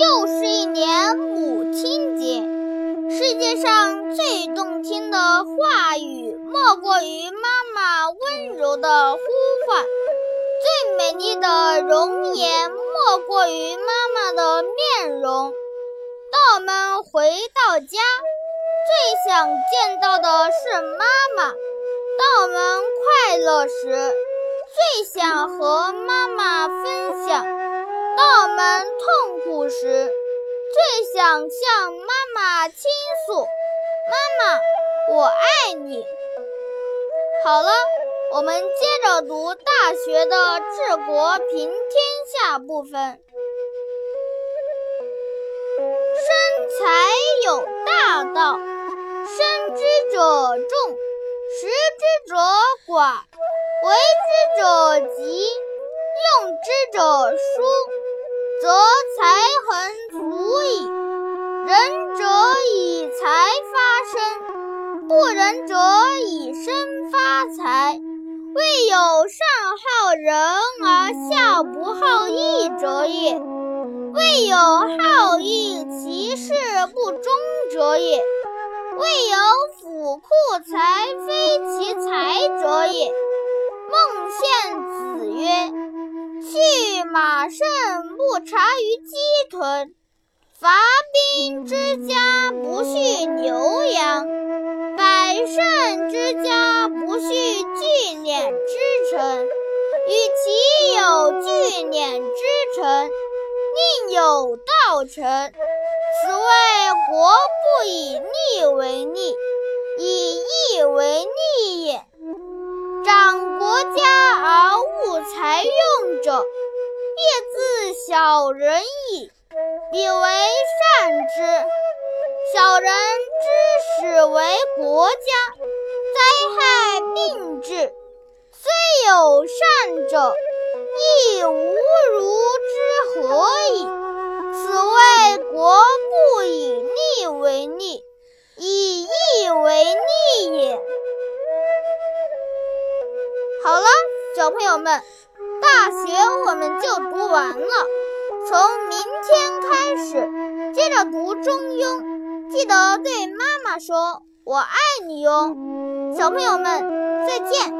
又是一年母亲节，世界上最动听的话语莫过于妈妈温柔的呼唤，最美丽的容颜莫过于妈妈的面容。当我们回到家，最想见到的是妈妈；当我们快乐时，最想和妈妈分享；当我们痛苦时，最想向妈妈倾诉。妈妈，我爱你。好了，我们接着读《大学》的治国平天下部分。生财有大道，生之者众，食之者寡，为之者急，用之者疏，则才恒足矣。仁者以财发身，不仁者以身发财。未有上好仁而下不好义者也。未有好义其事不忠者也，未有府库财察于鸡豚，伐兵之家不畜牛羊，百胜之家不畜聚敛之臣。与其有聚敛之臣。”宁有道臣，此谓国不以利为利，以义为利也。长国家而务财用者，小人矣。彼为善之。小人之始为国家，灾害并至，虽有善者，亦无如之何矣。此谓国不以利为利，以义为利也。好了，小朋友们，大学我们就读完了。从明天开始，接着读《中庸》，记得对妈妈说“我爱你”哟。小朋友们，再见。